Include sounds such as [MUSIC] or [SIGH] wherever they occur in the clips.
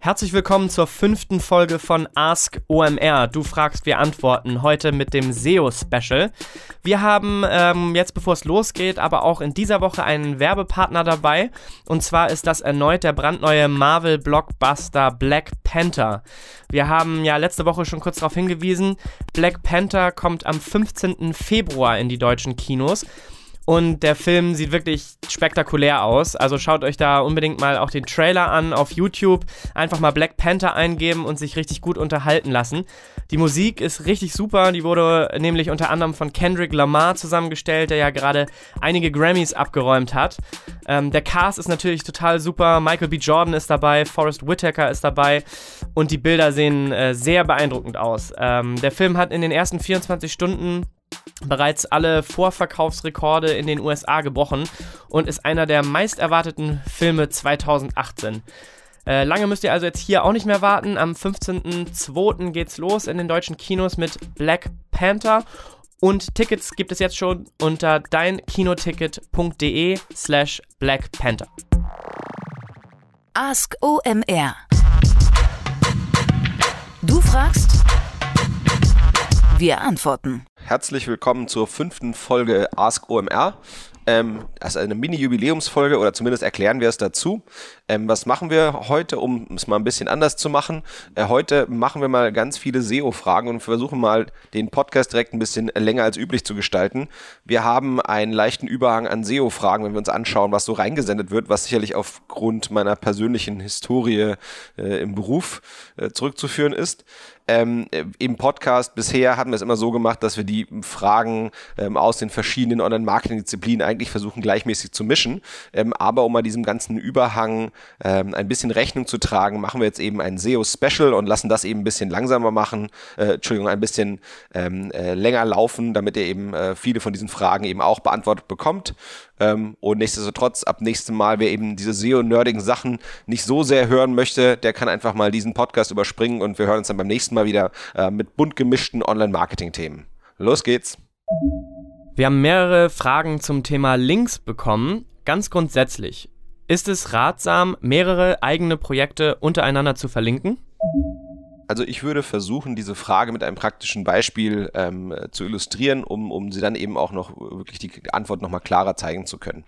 Herzlich willkommen zur fünften Folge von Ask OMR. Du fragst, wir antworten. Heute mit dem SEO-Special. Wir haben ähm, jetzt, bevor es losgeht, aber auch in dieser Woche einen Werbepartner dabei. Und zwar ist das erneut der brandneue Marvel-Blockbuster Black Panther. Wir haben ja letzte Woche schon kurz darauf hingewiesen. Black Panther kommt am 15. Februar in die deutschen Kinos. Und der Film sieht wirklich spektakulär aus. Also schaut euch da unbedingt mal auch den Trailer an auf YouTube. Einfach mal Black Panther eingeben und sich richtig gut unterhalten lassen. Die Musik ist richtig super. Die wurde nämlich unter anderem von Kendrick Lamar zusammengestellt, der ja gerade einige Grammys abgeräumt hat. Ähm, der Cast ist natürlich total super. Michael B. Jordan ist dabei, Forrest Whitaker ist dabei. Und die Bilder sehen äh, sehr beeindruckend aus. Ähm, der Film hat in den ersten 24 Stunden bereits alle Vorverkaufsrekorde in den USA gebrochen und ist einer der meist erwarteten Filme 2018. Äh, lange müsst ihr also jetzt hier auch nicht mehr warten. Am 15.02. geht's los in den deutschen Kinos mit Black Panther. Und Tickets gibt es jetzt schon unter deinkinoticket.de slash Black Panther. Ask OMR. Du fragst, wir antworten. Herzlich willkommen zur fünften Folge Ask OMR. Ähm, also eine Mini-Jubiläumsfolge oder zumindest erklären wir es dazu. Ähm, was machen wir heute, um es mal ein bisschen anders zu machen? Äh, heute machen wir mal ganz viele SEO-Fragen und versuchen mal den Podcast direkt ein bisschen länger als üblich zu gestalten. Wir haben einen leichten Überhang an SEO-Fragen, wenn wir uns anschauen, was so reingesendet wird, was sicherlich aufgrund meiner persönlichen Historie äh, im Beruf äh, zurückzuführen ist. Ähm, Im Podcast bisher hatten wir es immer so gemacht, dass wir die Fragen ähm, aus den verschiedenen Online-Marketing-Disziplinen eigentlich versuchen gleichmäßig zu mischen. Ähm, aber um mal diesem ganzen Überhang ähm, ein bisschen Rechnung zu tragen, machen wir jetzt eben ein SEO-Special und lassen das eben ein bisschen langsamer machen, äh, Entschuldigung, ein bisschen ähm, äh, länger laufen, damit ihr eben äh, viele von diesen Fragen eben auch beantwortet bekommt. Ähm, und nichtsdestotrotz, ab nächstem Mal, wer eben diese SEO-nerdigen Sachen nicht so sehr hören möchte, der kann einfach mal diesen Podcast überspringen und wir hören uns dann beim nächsten Mal wieder äh, mit bunt gemischten Online-Marketing-Themen. Los geht's! Wir haben mehrere Fragen zum Thema Links bekommen. Ganz grundsätzlich, ist es ratsam, mehrere eigene Projekte untereinander zu verlinken? Also ich würde versuchen, diese Frage mit einem praktischen Beispiel ähm, zu illustrieren, um, um sie dann eben auch noch wirklich die Antwort nochmal klarer zeigen zu können.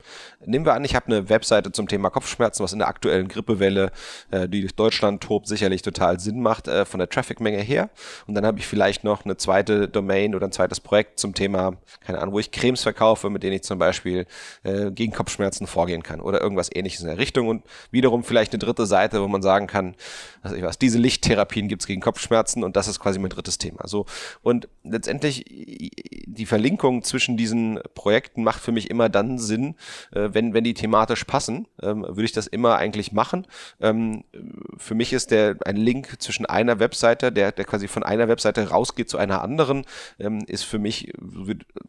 Nehmen wir an, ich habe eine Webseite zum Thema Kopfschmerzen, was in der aktuellen Grippewelle, äh, die durch Deutschland tobt, sicherlich total Sinn macht äh, von der Trafficmenge her. Und dann habe ich vielleicht noch eine zweite Domain oder ein zweites Projekt zum Thema, keine Ahnung, wo ich Cremes verkaufe, mit denen ich zum Beispiel äh, gegen Kopfschmerzen vorgehen kann oder irgendwas ähnliches in der Richtung. Und wiederum vielleicht eine dritte Seite, wo man sagen kann, also ich weiß, diese Lichttherapien gibt's gegen Kopfschmerzen und das ist quasi mein drittes Thema. So und letztendlich die Verlinkung zwischen diesen Projekten macht für mich immer dann Sinn, äh, wenn wenn die thematisch passen, ähm, würde ich das immer eigentlich machen. Ähm, für mich ist der ein Link zwischen einer Webseite, der der quasi von einer Webseite rausgeht zu einer anderen, ähm, ist für mich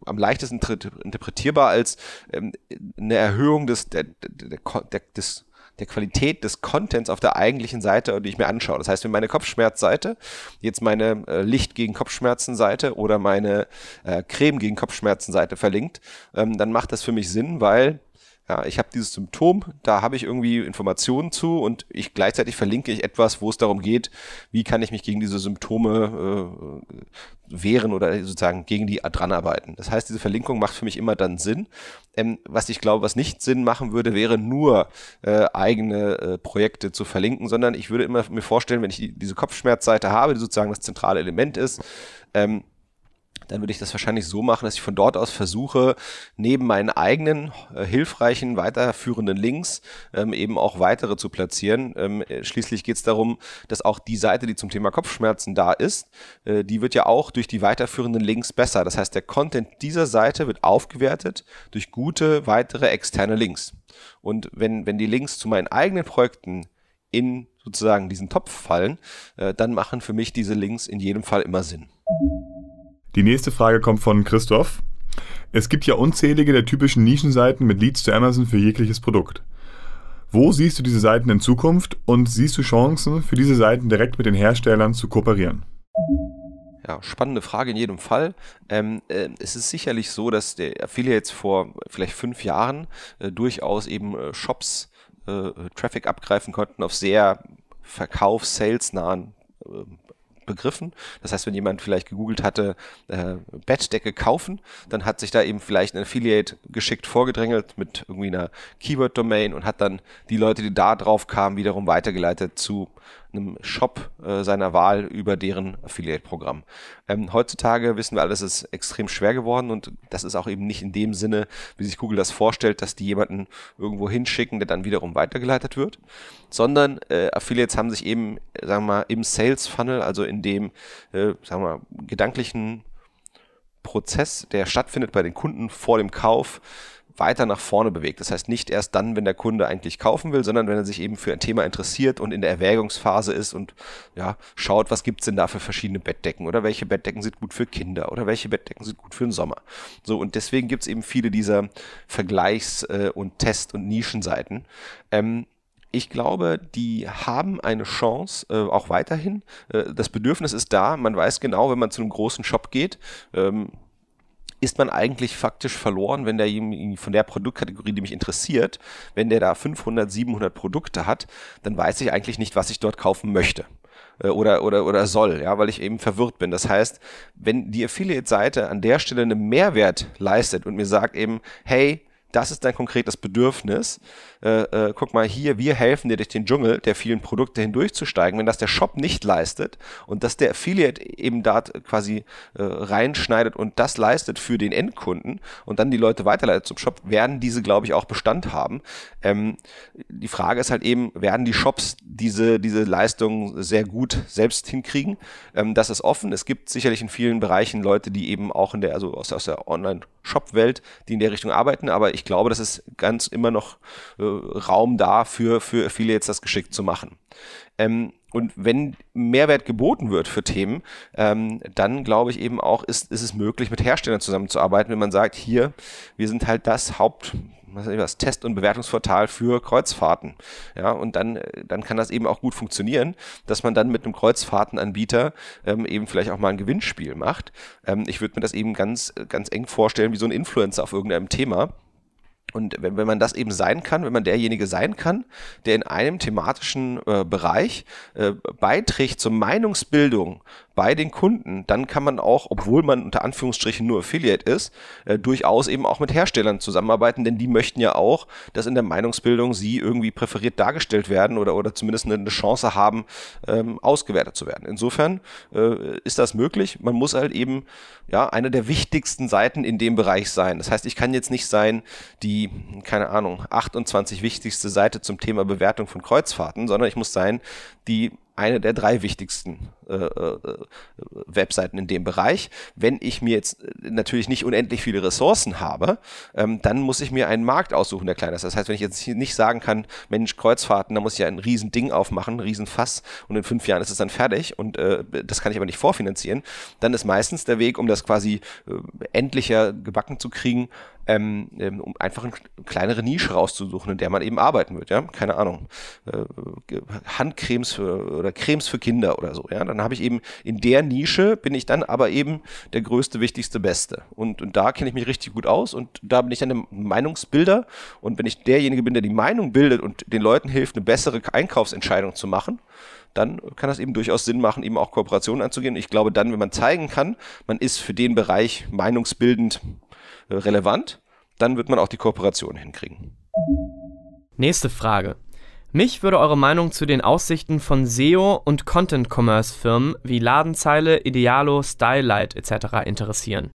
am leichtesten interpretierbar als eine Erhöhung des der, der, der, des der Qualität des Contents auf der eigentlichen Seite, die ich mir anschaue. Das heißt, wenn meine Kopfschmerzseite jetzt meine äh, Licht gegen Kopfschmerzen Seite oder meine äh, Creme gegen Kopfschmerzen Seite verlinkt, ähm, dann macht das für mich Sinn, weil ja, ich habe dieses Symptom, da habe ich irgendwie Informationen zu und ich gleichzeitig verlinke ich etwas, wo es darum geht, wie kann ich mich gegen diese Symptome äh, wehren oder sozusagen gegen die dran arbeiten. Das heißt, diese Verlinkung macht für mich immer dann Sinn. Ähm, was ich glaube, was nicht Sinn machen würde, wäre nur äh, eigene äh, Projekte zu verlinken, sondern ich würde immer mir vorstellen, wenn ich die, diese Kopfschmerzseite habe, die sozusagen das zentrale Element ist, ähm, dann würde ich das wahrscheinlich so machen, dass ich von dort aus versuche, neben meinen eigenen äh, hilfreichen, weiterführenden Links ähm, eben auch weitere zu platzieren. Ähm, äh, schließlich geht es darum, dass auch die Seite, die zum Thema Kopfschmerzen da ist, äh, die wird ja auch durch die weiterführenden Links besser. Das heißt, der Content dieser Seite wird aufgewertet durch gute weitere externe Links. Und wenn, wenn die Links zu meinen eigenen Projekten in sozusagen diesen Topf fallen, äh, dann machen für mich diese Links in jedem Fall immer Sinn. Die nächste Frage kommt von Christoph. Es gibt ja unzählige der typischen Nischenseiten mit Leads zu Amazon für jegliches Produkt. Wo siehst du diese Seiten in Zukunft und siehst du Chancen für diese Seiten direkt mit den Herstellern zu kooperieren? Ja, spannende Frage in jedem Fall. Ähm, äh, es ist sicherlich so, dass der Affiliates vor vielleicht fünf Jahren äh, durchaus eben äh, Shops äh, Traffic abgreifen konnten auf sehr verkaufs-sales-nahen äh, Begriffen. Das heißt, wenn jemand vielleicht gegoogelt hatte, äh, Bettdecke kaufen, dann hat sich da eben vielleicht ein Affiliate geschickt vorgedrängelt mit irgendwie einer Keyword-Domain und hat dann die Leute, die da drauf kamen, wiederum weitergeleitet zu einem Shop äh, seiner Wahl über deren Affiliate-Programm. Ähm, heutzutage wissen wir alles, ist extrem schwer geworden und das ist auch eben nicht in dem Sinne, wie sich Google das vorstellt, dass die jemanden irgendwo hinschicken, der dann wiederum weitergeleitet wird, sondern äh, Affiliates haben sich eben, sagen wir mal, im Sales Funnel, also in dem, äh, sagen wir mal, gedanklichen Prozess, der stattfindet bei den Kunden vor dem Kauf, weiter nach vorne bewegt. Das heißt nicht erst dann, wenn der Kunde eigentlich kaufen will, sondern wenn er sich eben für ein Thema interessiert und in der Erwägungsphase ist und ja, schaut, was gibt's denn da für verschiedene Bettdecken oder welche Bettdecken sind gut für Kinder oder welche Bettdecken sind gut für den Sommer. So, und deswegen gibt's eben viele dieser Vergleichs- äh, und Test- und Nischenseiten. Ähm, ich glaube, die haben eine Chance, äh, auch weiterhin. Äh, das Bedürfnis ist da. Man weiß genau, wenn man zu einem großen Shop geht, ähm, ist man eigentlich faktisch verloren, wenn der von der Produktkategorie, die mich interessiert, wenn der da 500, 700 Produkte hat, dann weiß ich eigentlich nicht, was ich dort kaufen möchte äh, oder, oder, oder soll, ja, weil ich eben verwirrt bin. Das heißt, wenn die Affiliate-Seite an der Stelle einen Mehrwert leistet und mir sagt eben, hey, das ist dein konkretes Bedürfnis, äh, äh, guck mal hier, wir helfen dir durch den Dschungel der vielen Produkte hindurchzusteigen. Wenn das der Shop nicht leistet und dass der Affiliate eben da quasi äh, reinschneidet und das leistet für den Endkunden und dann die Leute weiterleitet zum Shop, werden diese, glaube ich, auch Bestand haben. Ähm, die Frage ist halt eben, werden die Shops diese, diese Leistung sehr gut selbst hinkriegen? Ähm, das ist offen. Es gibt sicherlich in vielen Bereichen Leute, die eben auch in der, also aus, aus der Online-Shop-Welt, die in der Richtung arbeiten, aber ich glaube, das ist ganz immer noch äh, Raum da für, für Affiliates das geschickt zu machen. Ähm, und wenn Mehrwert geboten wird für Themen, ähm, dann glaube ich eben auch, ist, ist es möglich, mit Herstellern zusammenzuarbeiten, wenn man sagt, hier, wir sind halt das Haupt, was ich was, Test- und Bewertungsportal für Kreuzfahrten. Ja, und dann, dann kann das eben auch gut funktionieren, dass man dann mit einem Kreuzfahrtenanbieter ähm, eben vielleicht auch mal ein Gewinnspiel macht. Ähm, ich würde mir das eben ganz, ganz eng vorstellen, wie so ein Influencer auf irgendeinem Thema und wenn, wenn man das eben sein kann, wenn man derjenige sein kann, der in einem thematischen äh, Bereich äh, beiträgt zur Meinungsbildung bei den Kunden, dann kann man auch, obwohl man unter Anführungsstrichen nur Affiliate ist, äh, durchaus eben auch mit Herstellern zusammenarbeiten, denn die möchten ja auch, dass in der Meinungsbildung sie irgendwie präferiert dargestellt werden oder, oder zumindest eine, Chance haben, ähm, ausgewertet zu werden. Insofern äh, ist das möglich. Man muss halt eben ja eine der wichtigsten Seiten in dem Bereich sein. Das heißt, ich kann jetzt nicht sein, die, keine Ahnung, 28 wichtigste Seite zum Thema Bewertung von Kreuzfahrten, sondern ich muss sein, die eine der drei wichtigsten äh, äh, Webseiten in dem Bereich. Wenn ich mir jetzt äh, natürlich nicht unendlich viele Ressourcen habe, ähm, dann muss ich mir einen Markt aussuchen, der kleiner ist. Das heißt, wenn ich jetzt nicht sagen kann, Mensch, Kreuzfahrten, da muss ich ja ein riesen Ding aufmachen, ein riesen Fass und in fünf Jahren ist es dann fertig und äh, das kann ich aber nicht vorfinanzieren, dann ist meistens der Weg, um das quasi äh, endlicher gebacken zu kriegen, ähm, ähm, um einfach eine kleinere Nische rauszusuchen, in der man eben arbeiten wird, ja, keine Ahnung, äh, Handcremes für, oder Cremes für Kinder oder so, ja, dann habe ich eben in der Nische bin ich dann aber eben der größte, wichtigste, beste. Und, und da kenne ich mich richtig gut aus und da bin ich dann der Meinungsbilder. Und wenn ich derjenige bin, der die Meinung bildet und den Leuten hilft, eine bessere Einkaufsentscheidung zu machen, dann kann das eben durchaus Sinn machen, eben auch Kooperationen anzugehen. Ich glaube dann, wenn man zeigen kann, man ist für den Bereich meinungsbildend relevant, dann wird man auch die Kooperation hinkriegen. Nächste Frage. Mich würde eure Meinung zu den Aussichten von SEO und Content-Commerce-Firmen wie Ladenzeile, Idealo, Stylight etc. interessieren.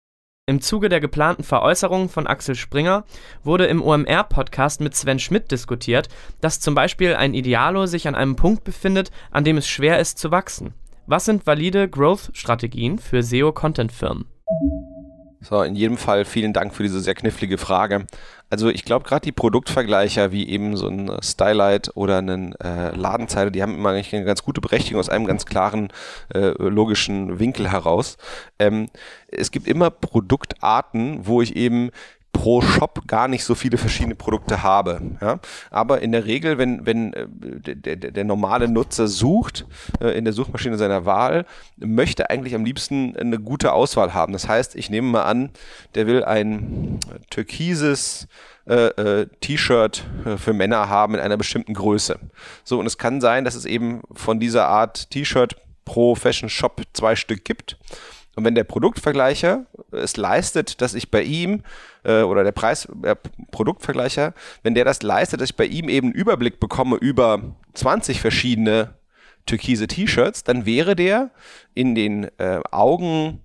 Im Zuge der geplanten Veräußerung von Axel Springer wurde im OMR-Podcast mit Sven Schmidt diskutiert, dass zum Beispiel ein Idealo sich an einem Punkt befindet, an dem es schwer ist zu wachsen. Was sind valide Growth-Strategien für SEO-Content-Firmen? So, in jedem Fall vielen Dank für diese sehr knifflige Frage. Also ich glaube, gerade die Produktvergleicher wie eben so ein Stylight oder einen äh, Ladenzeile, die haben immer eigentlich eine ganz gute Berechtigung aus einem ganz klaren äh, logischen Winkel heraus. Ähm, es gibt immer Produktarten, wo ich eben pro Shop gar nicht so viele verschiedene Produkte habe. Ja? Aber in der Regel, wenn, wenn äh, der, der, normale Nutzer sucht äh, in der Suchmaschine seiner Wahl, möchte eigentlich am liebsten eine gute Auswahl haben. Das heißt, ich nehme mal an, der will ein türkises äh, äh, T-Shirt äh, für Männer haben in einer bestimmten Größe. So, und es kann sein, dass es eben von dieser Art T-Shirt pro Fashion Shop zwei Stück gibt. Und wenn der Produktvergleicher es leistet, dass ich bei ihm äh, oder der Preis äh, Produktvergleicher, wenn der das leistet, dass ich bei ihm eben einen Überblick bekomme über 20 verschiedene türkise T-Shirts, dann wäre der in den äh, Augen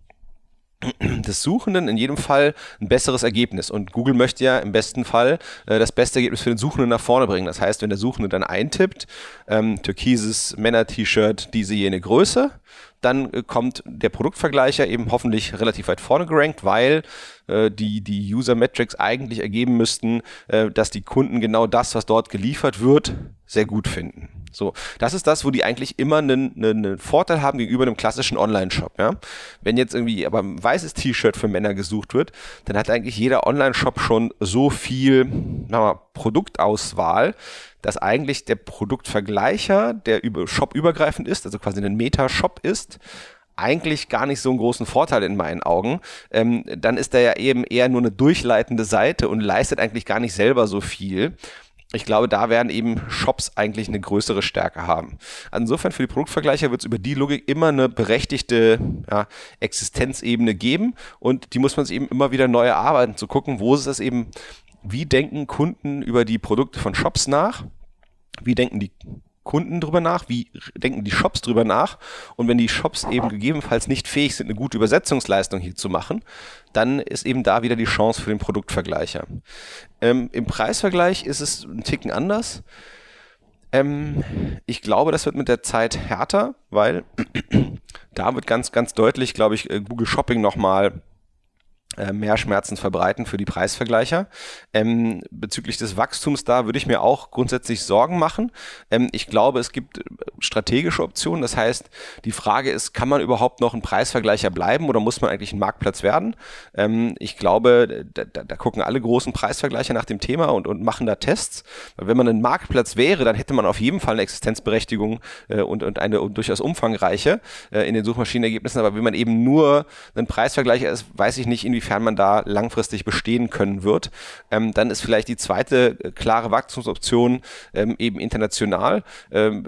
des Suchenden in jedem Fall ein besseres Ergebnis. Und Google möchte ja im besten Fall äh, das beste Ergebnis für den Suchenden nach vorne bringen. Das heißt, wenn der Suchende dann eintippt, ähm, türkises Männer-T-Shirt, diese jene Größe, dann kommt der Produktvergleicher eben hoffentlich relativ weit vorne gerankt, weil äh, die, die User Metrics eigentlich ergeben müssten, äh, dass die Kunden genau das, was dort geliefert wird, sehr gut finden. So, das ist das, wo die eigentlich immer einen, einen Vorteil haben gegenüber einem klassischen Online-Shop. Ja? Wenn jetzt irgendwie aber ein weißes T-Shirt für Männer gesucht wird, dann hat eigentlich jeder Online-Shop schon so viel mal, Produktauswahl, dass eigentlich der Produktvergleicher, der über Shop übergreifend ist, also quasi ein Meta-Shop ist, eigentlich gar nicht so einen großen Vorteil in meinen Augen. Ähm, dann ist er ja eben eher nur eine durchleitende Seite und leistet eigentlich gar nicht selber so viel ich glaube, da werden eben Shops eigentlich eine größere Stärke haben. Insofern für die Produktvergleicher wird es über die Logik immer eine berechtigte ja, Existenzebene geben und die muss man sich eben immer wieder neu erarbeiten, zu gucken, wo ist es eben, wie denken Kunden über die Produkte von Shops nach, wie denken die Kunden drüber nach, wie denken die Shops drüber nach und wenn die Shops eben gegebenenfalls nicht fähig sind, eine gute Übersetzungsleistung hier zu machen, dann ist eben da wieder die Chance für den Produktvergleicher. Ähm, Im Preisvergleich ist es ein Ticken anders. Ähm, ich glaube, das wird mit der Zeit härter, weil [CLEARS THROAT] da wird ganz, ganz deutlich, glaube ich, äh, Google Shopping nochmal äh, mehr Schmerzen verbreiten für die Preisvergleicher. Ähm, bezüglich des Wachstums da würde ich mir auch grundsätzlich Sorgen machen. Ähm, ich glaube, es gibt strategische Optionen. Das heißt, die Frage ist, kann man überhaupt noch ein Preisvergleicher bleiben oder muss man eigentlich ein Marktplatz werden? Ähm, ich glaube, da, da, da, gucken alle großen Preisvergleicher nach dem Thema und, und machen da Tests. Weil wenn man ein Marktplatz wäre, dann hätte man auf jeden Fall eine Existenzberechtigung äh, und, und eine und durchaus umfangreiche äh, in den Suchmaschinenergebnissen. Aber wenn man eben nur ein Preisvergleicher ist, weiß ich nicht, inwiefern inwiefern man da langfristig bestehen können wird. Ähm, dann ist vielleicht die zweite äh, klare Wachstumsoption ähm, eben international. Ähm,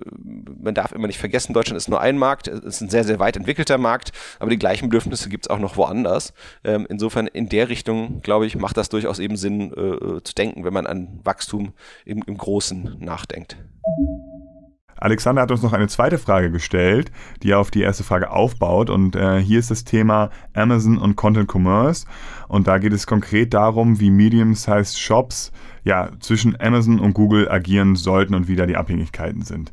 man darf immer nicht vergessen, Deutschland ist nur ein Markt, es ist ein sehr, sehr weit entwickelter Markt, aber die gleichen Bedürfnisse gibt es auch noch woanders. Ähm, insofern in der Richtung, glaube ich, macht das durchaus eben Sinn äh, äh zu denken, wenn man an Wachstum im, im Großen nachdenkt. Alexander hat uns noch eine zweite Frage gestellt, die auf die erste Frage aufbaut. Und äh, hier ist das Thema Amazon und Content Commerce. Und da geht es konkret darum, wie Medium-Sized Shops ja, zwischen Amazon und Google agieren sollten und wie da die Abhängigkeiten sind.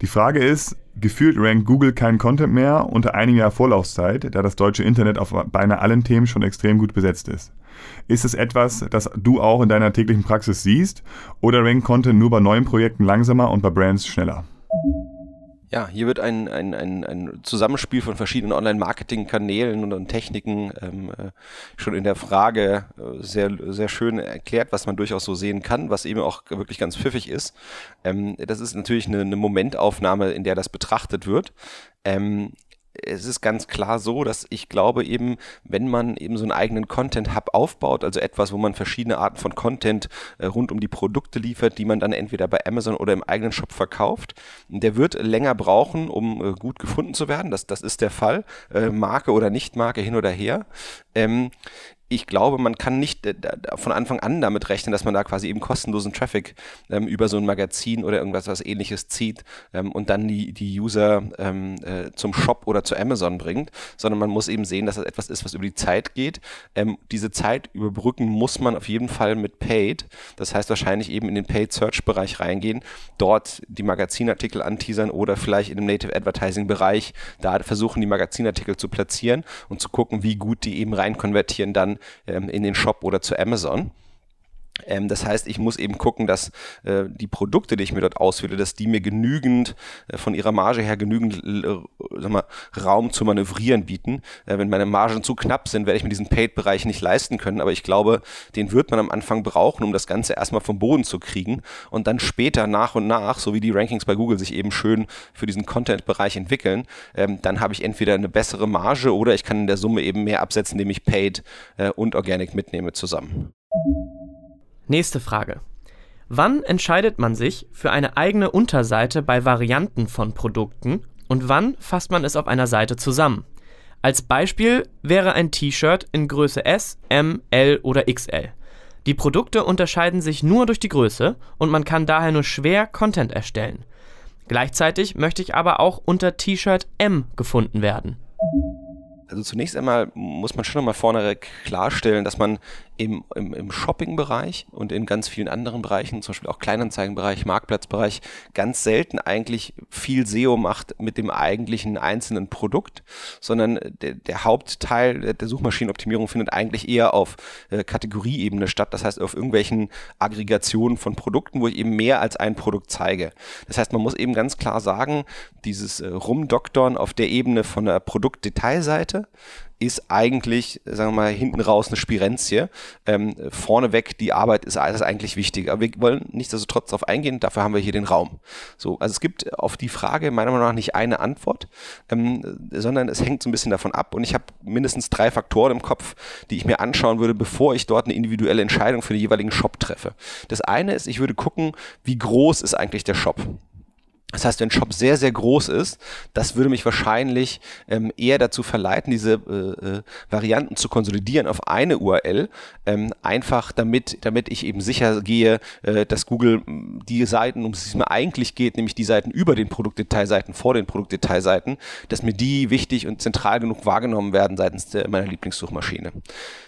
Die Frage ist, gefühlt rankt Google keinen Content mehr unter einiger Vorlaufzeit, da das deutsche Internet auf beinahe allen Themen schon extrem gut besetzt ist. Ist es etwas, das du auch in deiner täglichen Praxis siehst oder rankt Content nur bei neuen Projekten langsamer und bei Brands schneller? Ja, hier wird ein, ein, ein, ein Zusammenspiel von verschiedenen Online-Marketing-Kanälen und, Techniken ähm, äh, schon in der Frage äh, sehr, sehr schön erklärt, was man durchaus so sehen kann, was eben auch wirklich ganz pfiffig ist. Ähm, das ist natürlich eine, eine Momentaufnahme, in der das betrachtet wird. Ähm, es ist ganz klar so, dass ich glaube eben, wenn man eben so einen eigenen Content-Hub aufbaut, also etwas, wo man verschiedene Arten von Content äh, rund um die Produkte liefert, die man dann entweder bei Amazon oder im eigenen Shop verkauft, der wird länger brauchen, um äh, gut gefunden zu werden. Das, das ist der Fall. Äh, Marke oder Nicht-Marke hin oder her. Ähm, ich glaube, man kann nicht äh, von Anfang an damit rechnen, dass man da quasi eben kostenlosen Traffic ähm, über so ein Magazin oder irgendwas was ähnliches zieht ähm, und dann die, die User ähm, äh, zum Shop oder zu Amazon bringt, sondern man muss eben sehen, dass das etwas ist, was über die Zeit geht. Ähm, diese Zeit überbrücken muss man auf jeden Fall mit Paid. Das heißt wahrscheinlich eben in den Paid Search Bereich reingehen, dort die Magazinartikel anteasern oder vielleicht in dem Native Advertising Bereich da versuchen, die Magazinartikel zu platzieren und zu gucken, wie gut die eben rein konvertieren dann in den Shop oder zu Amazon. Ähm, das heißt, ich muss eben gucken, dass äh, die Produkte, die ich mir dort auswähle, dass die mir genügend äh, von ihrer Marge her genügend äh, mal, Raum zu manövrieren bieten. Äh, wenn meine Margen zu knapp sind, werde ich mir diesen Paid-Bereich nicht leisten können. Aber ich glaube, den wird man am Anfang brauchen, um das Ganze erstmal vom Boden zu kriegen und dann später nach und nach, so wie die Rankings bei Google sich eben schön für diesen Content-Bereich entwickeln, ähm, dann habe ich entweder eine bessere Marge oder ich kann in der Summe eben mehr absetzen, indem ich Paid äh, und Organic mitnehme zusammen. Nächste Frage. Wann entscheidet man sich für eine eigene Unterseite bei Varianten von Produkten und wann fasst man es auf einer Seite zusammen? Als Beispiel wäre ein T-Shirt in Größe S, M, L oder XL. Die Produkte unterscheiden sich nur durch die Größe und man kann daher nur schwer Content erstellen. Gleichzeitig möchte ich aber auch unter T-Shirt M gefunden werden. Also zunächst einmal muss man schon mal vorne klarstellen, dass man im, im, im Shopping-Bereich und in ganz vielen anderen Bereichen, zum Beispiel auch Kleinanzeigenbereich, Marktplatzbereich, ganz selten eigentlich viel SEO macht mit dem eigentlichen einzelnen Produkt, sondern der, der Hauptteil der Suchmaschinenoptimierung findet eigentlich eher auf äh, Kategorieebene statt, das heißt auf irgendwelchen Aggregationen von Produkten, wo ich eben mehr als ein Produkt zeige. Das heißt, man muss eben ganz klar sagen, dieses äh, Rumdoktern auf der Ebene von der Produktdetailseite ist eigentlich, sagen wir mal, hinten raus eine Spirenzie. Ähm, vorneweg, die Arbeit ist alles eigentlich wichtig. Aber wir wollen nichtsdestotrotz darauf eingehen, dafür haben wir hier den Raum. So, also es gibt auf die Frage meiner Meinung nach nicht eine Antwort, ähm, sondern es hängt so ein bisschen davon ab. Und ich habe mindestens drei Faktoren im Kopf, die ich mir anschauen würde, bevor ich dort eine individuelle Entscheidung für den jeweiligen Shop treffe. Das eine ist, ich würde gucken, wie groß ist eigentlich der Shop. Das heißt, wenn ein Shop sehr, sehr groß ist, das würde mich wahrscheinlich ähm, eher dazu verleiten, diese äh, äh, Varianten zu konsolidieren auf eine URL, ähm, einfach damit, damit ich eben sicher gehe, äh, dass Google die Seiten, um die es mir eigentlich geht, nämlich die Seiten über den Produktdetailseiten, vor den Produktdetailseiten, dass mir die wichtig und zentral genug wahrgenommen werden seitens der, meiner Lieblingssuchmaschine.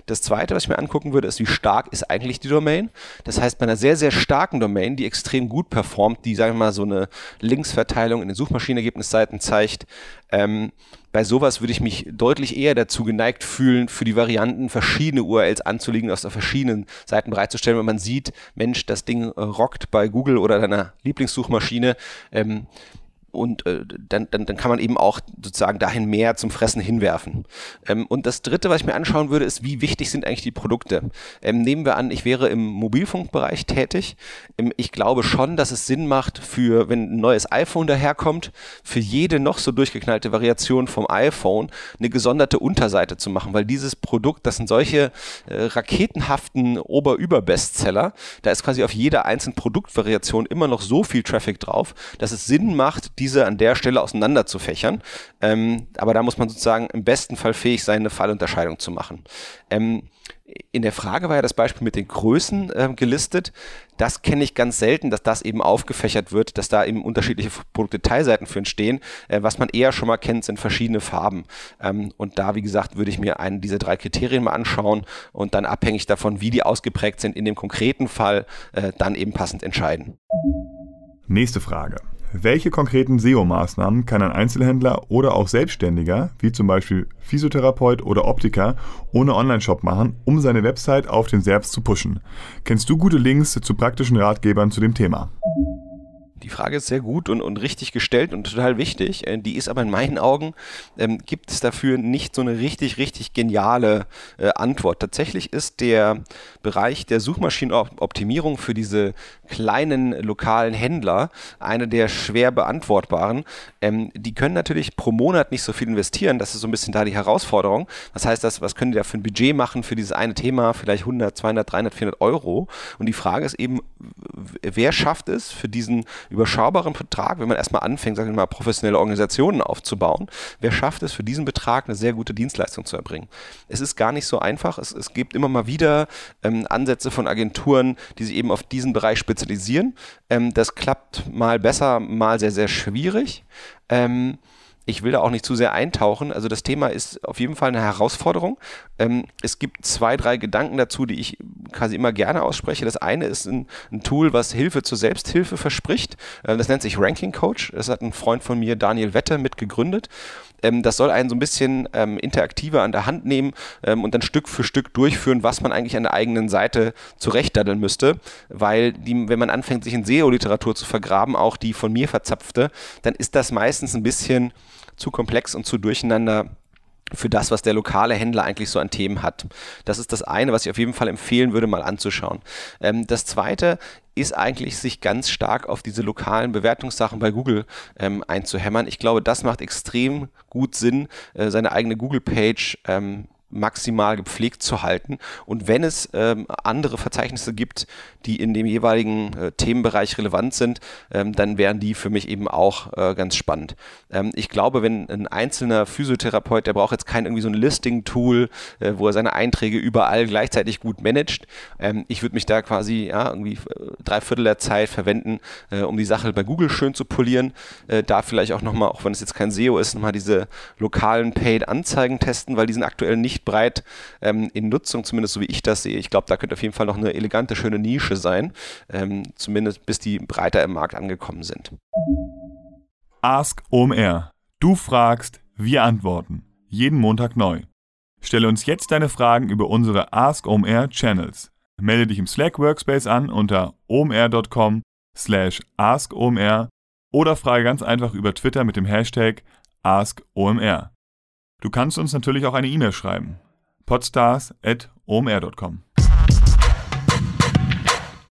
Das zweite, was ich mir angucken würde, ist, wie stark ist eigentlich die Domain. Das heißt, bei einer sehr, sehr starken Domain, die extrem gut performt, die, sagen wir mal, so eine Linksverteilung in den Suchmaschinenergebnisseiten zeigt. Ähm, bei sowas würde ich mich deutlich eher dazu geneigt fühlen, für die Varianten verschiedene URLs anzulegen, aus verschiedenen Seiten bereitzustellen, wenn man sieht, Mensch, das Ding rockt bei Google oder deiner Lieblingssuchmaschine. Ähm, und äh, dann, dann, dann kann man eben auch sozusagen dahin mehr zum Fressen hinwerfen. Ähm, und das Dritte, was ich mir anschauen würde, ist, wie wichtig sind eigentlich die Produkte? Ähm, nehmen wir an, ich wäre im Mobilfunkbereich tätig. Ähm, ich glaube schon, dass es Sinn macht, für, wenn ein neues iPhone daherkommt, für jede noch so durchgeknallte Variation vom iPhone eine gesonderte Unterseite zu machen, weil dieses Produkt, das sind solche äh, raketenhaften Ober-Über-Bestseller, da ist quasi auf jeder einzelnen Produktvariation immer noch so viel Traffic drauf, dass es Sinn macht, diese an der Stelle auseinander zu fächern. Ähm, aber da muss man sozusagen im besten Fall fähig sein, eine Fallunterscheidung zu machen. Ähm, in der Frage war ja das Beispiel mit den Größen äh, gelistet. Das kenne ich ganz selten, dass das eben aufgefächert wird, dass da eben unterschiedliche Produktdetailseiten für entstehen. Äh, was man eher schon mal kennt, sind verschiedene Farben. Ähm, und da, wie gesagt, würde ich mir einen dieser drei Kriterien mal anschauen und dann abhängig davon, wie die ausgeprägt sind, in dem konkreten Fall äh, dann eben passend entscheiden. Nächste Frage. Welche konkreten SEO-Maßnahmen kann ein Einzelhändler oder auch Selbstständiger, wie zum Beispiel Physiotherapeut oder Optiker, ohne Online-Shop machen, um seine Website auf den SERPs zu pushen? Kennst du gute Links zu praktischen Ratgebern zu dem Thema? Die Frage ist sehr gut und, und richtig gestellt und total wichtig. Äh, die ist aber in meinen Augen, ähm, gibt es dafür nicht so eine richtig, richtig geniale äh, Antwort. Tatsächlich ist der Bereich der Suchmaschinenoptimierung für diese kleinen lokalen Händler eine der schwer beantwortbaren. Ähm, die können natürlich pro Monat nicht so viel investieren. Das ist so ein bisschen da die Herausforderung. Was heißt das, was können die da für ein Budget machen für dieses eine Thema? Vielleicht 100, 200, 300, 400 Euro. Und die Frage ist eben, wer schafft es für diesen überschaubaren Betrag, wenn man erstmal anfängt, sagen wir mal, professionelle Organisationen aufzubauen, wer schafft es für diesen Betrag eine sehr gute Dienstleistung zu erbringen? Es ist gar nicht so einfach. Es, es gibt immer mal wieder ähm, Ansätze von Agenturen, die sich eben auf diesen Bereich spezialisieren. Ähm, das klappt mal besser, mal sehr, sehr schwierig. Ähm, Ich will da auch nicht zu sehr eintauchen. Also das Thema ist auf jeden Fall eine Herausforderung. Ähm, es gibt zwei, drei Gedanken dazu, die ich quasi immer gerne ausspreche. Das eine ist ein, ein Tool, was Hilfe zur Selbsthilfe verspricht. Äh, das nennt sich Ranking Coach. Das hat ein Freund von mir, Daniel Wette, mitgegründet. Ähm, das soll einen so ein bisschen ähm, interaktiver an der Hand nehmen ähm, und dann Stück für Stück durchführen, was man eigentlich an der eigenen Seite zurechtdaddeln müsste. Weil die, wenn man anfängt, sich in SEO-Literatur zu vergraben, auch die von mir verzapfte, dann ist das meistens ein bisschen zu komplex und zu durcheinander für das, was der lokale Händler eigentlich so an Themen hat. Das ist das eine, was ich auf jeden Fall empfehlen würde, mal anzuschauen. Ähm, das zweite ist eigentlich, sich ganz stark auf diese lokalen Bewertungssachen bei Google ähm, einzuhämmern. Ich glaube, das macht extrem gut Sinn, äh, seine eigene Google-Page ähm, maximal gepflegt zu halten. Und wenn es ähm, andere Verzeichnisse gibt, die in dem jeweiligen äh, Themenbereich relevant sind, ähm, dann wären die für mich eben auch äh, ganz spannend. Ähm, ich glaube, wenn ein einzelner Physiotherapeut, der braucht jetzt kein irgendwie so ein Listing-Tool, äh, wo er seine Einträge überall gleichzeitig gut managt. Ähm, ich würde mich da quasi ja, irgendwie äh, drei Viertel der Zeit verwenden, äh, um die Sache bei Google schön zu polieren. Äh, da vielleicht auch nochmal, auch wenn es jetzt kein SEO ist, nochmal diese lokalen Paid-Anzeigen testen, weil die sind aktuell nicht breit ähm, in Nutzung, zumindest so wie ich das sehe. Ich glaube, da könnte auf jeden Fall noch eine elegante, schöne Nische sein, ähm, zumindest bis die breiter im Markt angekommen sind. Ask OMR. Du fragst, wir antworten. Jeden Montag neu. Stelle uns jetzt deine Fragen über unsere Ask OMR Channels. Melde dich im Slack Workspace an unter omr.com slash askomr oder frage ganz einfach über Twitter mit dem Hashtag AskOMR. Du kannst uns natürlich auch eine E-Mail schreiben. podstars.omr.com